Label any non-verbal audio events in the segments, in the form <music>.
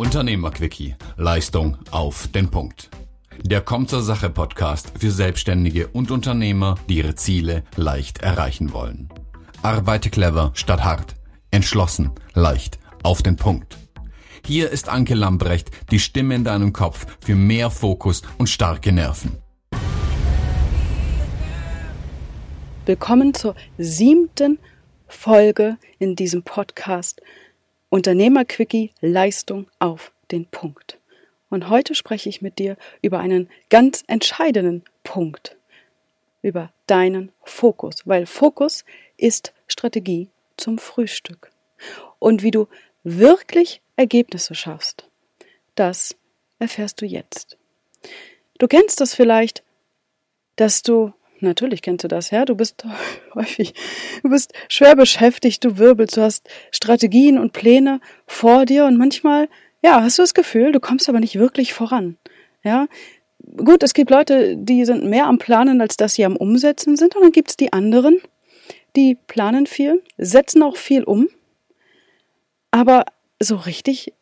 Unternehmerquickie. Leistung auf den Punkt. Der Kommt zur Sache Podcast für Selbstständige und Unternehmer, die ihre Ziele leicht erreichen wollen. Arbeite clever statt hart. Entschlossen, leicht, auf den Punkt. Hier ist Anke Lambrecht, die Stimme in deinem Kopf für mehr Fokus und starke Nerven. Willkommen zur siebten Folge in diesem Podcast Unternehmerquickie Leistung auf den Punkt. Und heute spreche ich mit dir über einen ganz entscheidenden Punkt, über deinen Fokus, weil Fokus ist Strategie zum Frühstück. Und wie du wirklich Ergebnisse schaffst, das erfährst du jetzt. Du kennst das vielleicht, dass du Natürlich kennst du das, ja. Du bist <laughs> häufig, du bist schwer beschäftigt, du wirbelst, du hast Strategien und Pläne vor dir und manchmal, ja, hast du das Gefühl, du kommst aber nicht wirklich voran, ja. Gut, es gibt Leute, die sind mehr am Planen, als dass sie am Umsetzen sind, und dann gibt's die anderen, die planen viel, setzen auch viel um, aber so richtig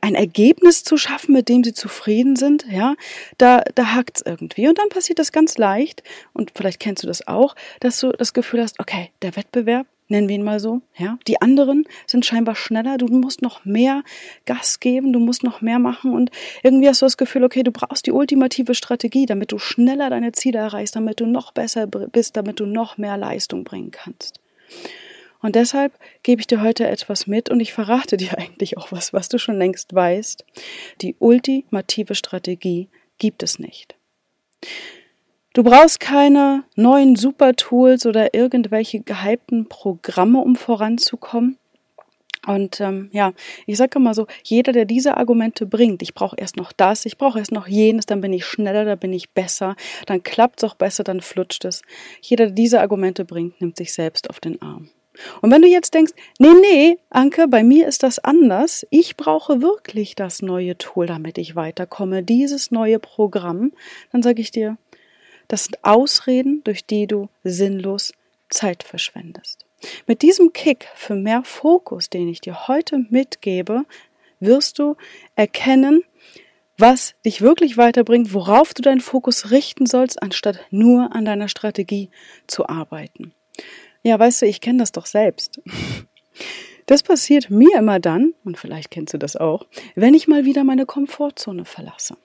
ein Ergebnis zu schaffen, mit dem sie zufrieden sind, ja, da, da hakt es irgendwie. Und dann passiert das ganz leicht, und vielleicht kennst du das auch, dass du das Gefühl hast, okay, der Wettbewerb, nennen wir ihn mal so, ja, die anderen sind scheinbar schneller, du musst noch mehr Gas geben, du musst noch mehr machen und irgendwie hast du das Gefühl, okay, du brauchst die ultimative Strategie, damit du schneller deine Ziele erreichst, damit du noch besser bist, damit du noch mehr Leistung bringen kannst. Und deshalb gebe ich dir heute etwas mit und ich verrate dir <laughs> eigentlich auch was, was du schon längst weißt. Die ultimative Strategie gibt es nicht. Du brauchst keine neuen Super-Tools oder irgendwelche gehypten Programme, um voranzukommen. Und ähm, ja, ich sage immer so, jeder, der diese Argumente bringt, ich brauche erst noch das, ich brauche erst noch jenes, dann bin ich schneller, dann bin ich besser, dann klappt es auch besser, dann flutscht es. Jeder, der diese Argumente bringt, nimmt sich selbst auf den Arm. Und wenn du jetzt denkst, nee, nee, Anke, bei mir ist das anders, ich brauche wirklich das neue Tool, damit ich weiterkomme, dieses neue Programm, dann sage ich dir, das sind Ausreden, durch die du sinnlos Zeit verschwendest. Mit diesem Kick für mehr Fokus, den ich dir heute mitgebe, wirst du erkennen, was dich wirklich weiterbringt, worauf du deinen Fokus richten sollst, anstatt nur an deiner Strategie zu arbeiten. Ja, weißt du, ich kenne das doch selbst. Das passiert mir immer dann, und vielleicht kennst du das auch, wenn ich mal wieder meine Komfortzone verlasse.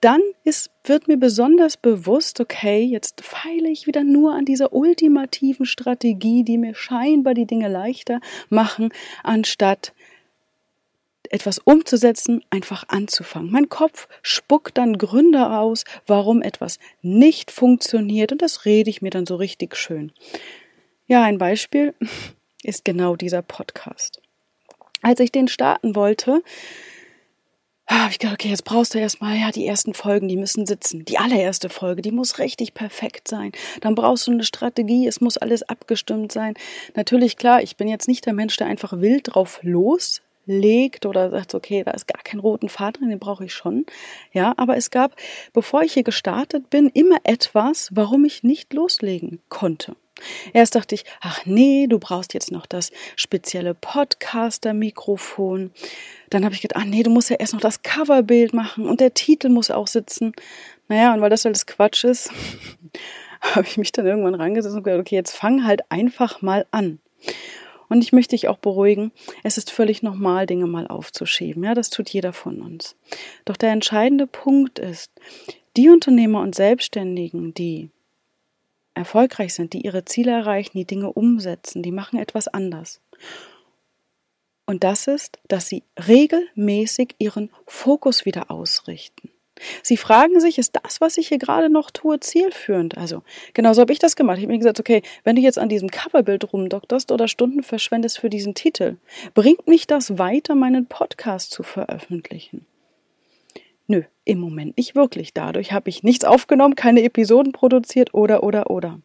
Dann ist, wird mir besonders bewusst, okay, jetzt feile ich wieder nur an dieser ultimativen Strategie, die mir scheinbar die Dinge leichter machen, anstatt etwas umzusetzen, einfach anzufangen. Mein Kopf spuckt dann Gründe aus, warum etwas nicht funktioniert, und das rede ich mir dann so richtig schön. Ja, ein Beispiel <laughs> ist genau dieser Podcast. Als ich den starten wollte, habe ich gedacht, okay, jetzt brauchst du erstmal, ja, die ersten Folgen, die müssen sitzen. Die allererste Folge, die muss richtig perfekt sein. Dann brauchst du eine Strategie, es muss alles abgestimmt sein. Natürlich, klar, ich bin jetzt nicht der Mensch, der einfach wild drauf loslegt oder sagt, okay, da ist gar kein roten Faden drin, den brauche ich schon. Ja, aber es gab, bevor ich hier gestartet bin, immer etwas, warum ich nicht loslegen konnte. Erst dachte ich, ach nee, du brauchst jetzt noch das spezielle Podcaster-Mikrofon. Dann habe ich gedacht, ach nee, du musst ja erst noch das Coverbild machen und der Titel muss auch sitzen. Naja, und weil das alles Quatsch ist, <laughs> habe ich mich dann irgendwann rangesetzt und gesagt, okay, jetzt fang halt einfach mal an. Und ich möchte dich auch beruhigen, es ist völlig normal, Dinge mal aufzuschieben. Ja, das tut jeder von uns. Doch der entscheidende Punkt ist, die Unternehmer und Selbstständigen, die erfolgreich sind, die ihre Ziele erreichen, die Dinge umsetzen, die machen etwas anders. Und das ist, dass sie regelmäßig ihren Fokus wieder ausrichten. Sie fragen sich, ist das, was ich hier gerade noch tue, zielführend? Also, genauso habe ich das gemacht. Ich habe mir gesagt, okay, wenn du jetzt an diesem Coverbild rumdokterst oder Stunden verschwendest für diesen Titel, bringt mich das weiter, meinen Podcast zu veröffentlichen? Im Moment nicht wirklich. Dadurch habe ich nichts aufgenommen, keine Episoden produziert oder, oder, oder.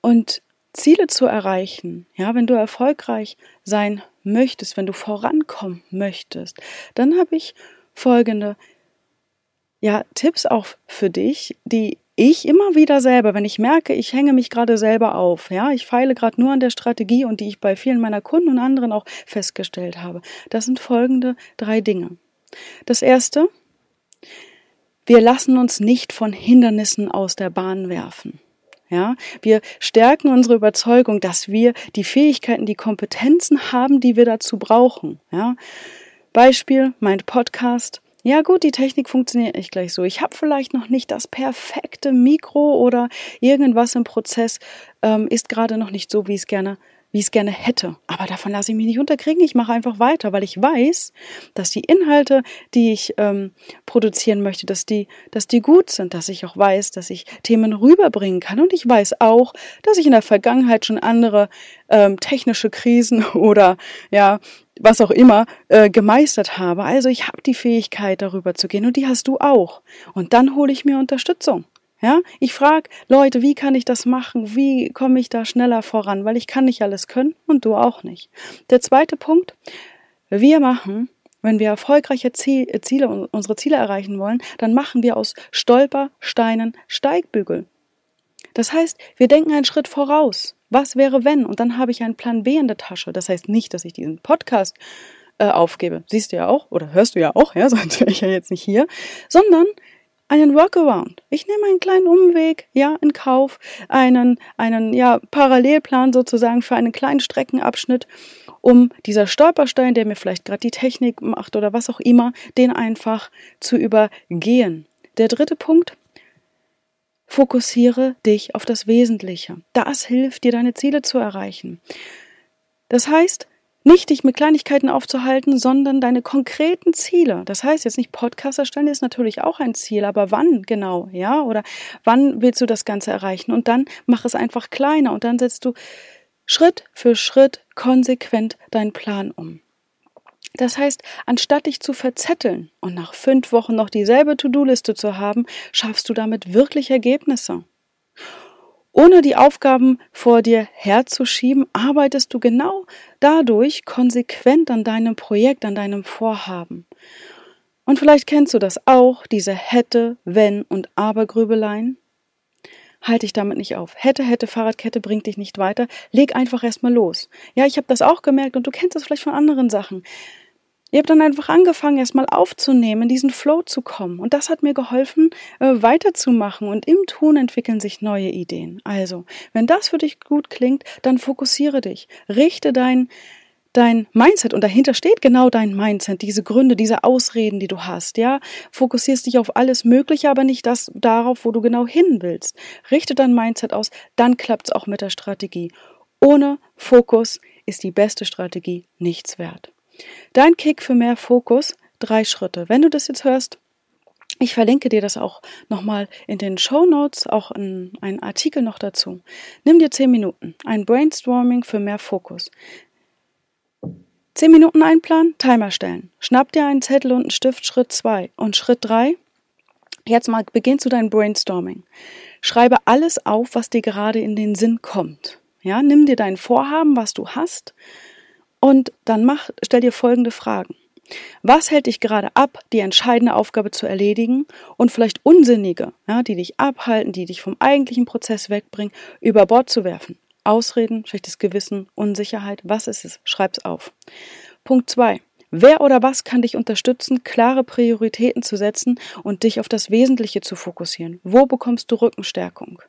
Und Ziele zu erreichen, ja, wenn du erfolgreich sein möchtest, wenn du vorankommen möchtest, dann habe ich folgende ja, Tipps auch für dich, die ich immer wieder selber, wenn ich merke, ich hänge mich gerade selber auf, ja, ich feile gerade nur an der Strategie und die ich bei vielen meiner Kunden und anderen auch festgestellt habe. Das sind folgende drei Dinge. Das erste, wir lassen uns nicht von Hindernissen aus der Bahn werfen. Ja, wir stärken unsere Überzeugung, dass wir die Fähigkeiten, die Kompetenzen haben, die wir dazu brauchen. Ja, Beispiel, mein Podcast. Ja gut, die Technik funktioniert nicht gleich so. Ich habe vielleicht noch nicht das perfekte Mikro oder irgendwas im Prozess ähm, ist gerade noch nicht so, wie ich es gerne wie ich es gerne hätte. Aber davon lasse ich mich nicht unterkriegen. Ich mache einfach weiter, weil ich weiß, dass die Inhalte, die ich ähm, produzieren möchte, dass die, dass die gut sind, dass ich auch weiß, dass ich Themen rüberbringen kann. Und ich weiß auch, dass ich in der Vergangenheit schon andere ähm, technische Krisen <laughs> oder ja, was auch immer äh, gemeistert habe. Also ich habe die Fähigkeit, darüber zu gehen und die hast du auch. Und dann hole ich mir Unterstützung. Ja, ich frage Leute, wie kann ich das machen? Wie komme ich da schneller voran? Weil ich kann nicht alles können und du auch nicht. Der zweite Punkt, wir machen, wenn wir erfolgreiche Ziele, unsere Ziele erreichen wollen, dann machen wir aus Stolpersteinen Steigbügel. Das heißt, wir denken einen Schritt voraus. Was wäre wenn? Und dann habe ich einen Plan B in der Tasche. Das heißt nicht, dass ich diesen Podcast äh, aufgebe. Siehst du ja auch oder hörst du ja auch, ja, <laughs> sonst wäre ich ja jetzt nicht hier, sondern einen Workaround. Ich nehme einen kleinen Umweg, ja, in Kauf, einen, einen, ja, Parallelplan sozusagen für einen kleinen Streckenabschnitt, um dieser Stolperstein, der mir vielleicht gerade die Technik macht oder was auch immer, den einfach zu übergehen. Der dritte Punkt, fokussiere dich auf das Wesentliche. Das hilft dir, deine Ziele zu erreichen. Das heißt, nicht dich mit Kleinigkeiten aufzuhalten, sondern deine konkreten Ziele. Das heißt jetzt nicht Podcast erstellen ist natürlich auch ein Ziel, aber wann genau, ja? Oder wann willst du das Ganze erreichen? Und dann mach es einfach kleiner und dann setzt du Schritt für Schritt konsequent deinen Plan um. Das heißt, anstatt dich zu verzetteln und nach fünf Wochen noch dieselbe To-Do-Liste zu haben, schaffst du damit wirklich Ergebnisse. Ohne die Aufgaben vor dir herzuschieben, arbeitest du genau dadurch konsequent an deinem Projekt, an deinem Vorhaben. Und vielleicht kennst du das auch, diese hätte, wenn und abergrübeleien. Halte dich damit nicht auf. Hätte, hätte, Fahrradkette bringt dich nicht weiter. Leg einfach erstmal los. Ja, ich habe das auch gemerkt und du kennst das vielleicht von anderen Sachen. Ich habe dann einfach angefangen, erstmal aufzunehmen, in diesen Flow zu kommen. Und das hat mir geholfen, äh, weiterzumachen. Und im Tun entwickeln sich neue Ideen. Also, wenn das für dich gut klingt, dann fokussiere dich. Richte dein, dein Mindset und dahinter steht genau dein Mindset, diese Gründe, diese Ausreden, die du hast, ja. Fokussierst dich auf alles Mögliche, aber nicht das darauf, wo du genau hin willst. Richte dein Mindset aus, dann klappt's auch mit der Strategie. Ohne Fokus ist die beste Strategie nichts wert. Dein Kick für mehr Fokus, drei Schritte. Wenn du das jetzt hörst, ich verlinke dir das auch nochmal in den Show Notes, auch in einen Artikel noch dazu. Nimm dir zehn Minuten. Ein Brainstorming für mehr Fokus. Zehn Minuten einplanen, Timer stellen. Schnapp dir einen Zettel und einen Stift, Schritt zwei. Und Schritt drei, jetzt mal beginnst du dein Brainstorming. Schreibe alles auf, was dir gerade in den Sinn kommt. Ja, nimm dir dein Vorhaben, was du hast, und dann mach, stell dir folgende Fragen. Was hält dich gerade ab, die entscheidende Aufgabe zu erledigen und vielleicht unsinnige, ja, die dich abhalten, die dich vom eigentlichen Prozess wegbringen, über Bord zu werfen? Ausreden, schlechtes Gewissen, Unsicherheit, was ist es? Schreib's auf. Punkt zwei: Wer oder was kann dich unterstützen, klare Prioritäten zu setzen und dich auf das Wesentliche zu fokussieren? Wo bekommst du Rückenstärkung?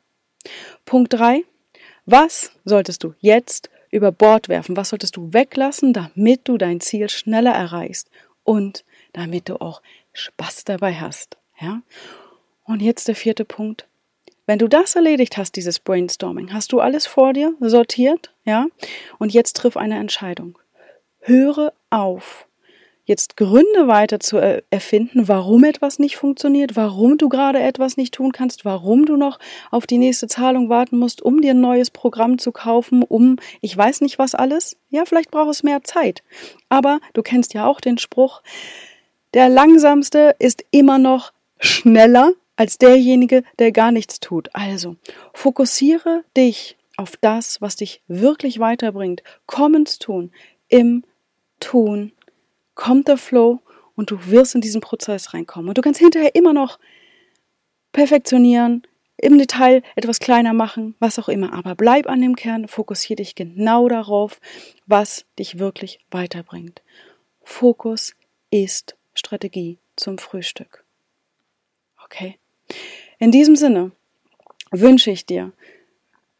Punkt drei: Was solltest du jetzt über Bord werfen? Was solltest du weglassen, damit du dein Ziel schneller erreichst und damit du auch Spaß dabei hast? Ja? Und jetzt der vierte Punkt. Wenn du das erledigt hast, dieses Brainstorming, hast du alles vor dir sortiert, ja? Und jetzt triff eine Entscheidung. Höre auf, jetzt Gründe weiter zu erfinden, warum etwas nicht funktioniert, warum du gerade etwas nicht tun kannst, warum du noch auf die nächste Zahlung warten musst, um dir ein neues Programm zu kaufen, um ich weiß nicht was alles. Ja, vielleicht braucht es mehr Zeit. Aber du kennst ja auch den Spruch, der langsamste ist immer noch schneller als derjenige, der gar nichts tut. Also, fokussiere dich auf das, was dich wirklich weiterbringt. Komm ins Tun, im Tun kommt der Flow und du wirst in diesen Prozess reinkommen. Und du kannst hinterher immer noch perfektionieren, im Detail etwas kleiner machen, was auch immer. Aber bleib an dem Kern, fokussiere dich genau darauf, was dich wirklich weiterbringt. Fokus ist Strategie zum Frühstück. Okay? In diesem Sinne wünsche ich dir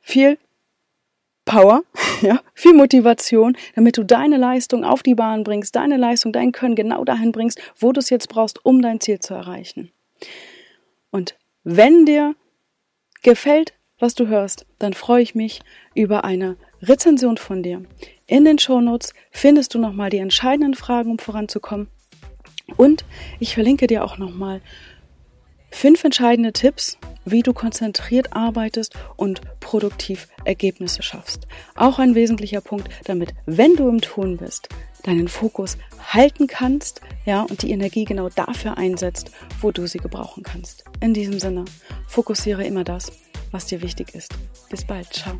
viel Power, <laughs> ja, viel Motivation, damit du deine Leistung auf die Bahn bringst, deine Leistung, dein Können genau dahin bringst, wo du es jetzt brauchst, um dein Ziel zu erreichen. Und wenn dir gefällt, was du hörst, dann freue ich mich über eine Rezension von dir. In den Shownotes findest du nochmal die entscheidenden Fragen, um voranzukommen. Und ich verlinke dir auch nochmal fünf entscheidende Tipps, wie du konzentriert arbeitest und produktiv Ergebnisse schaffst. Auch ein wesentlicher Punkt, damit, wenn du im Tun bist, deinen Fokus halten kannst, ja, und die Energie genau dafür einsetzt, wo du sie gebrauchen kannst. In diesem Sinne, fokussiere immer das, was dir wichtig ist. Bis bald. Ciao.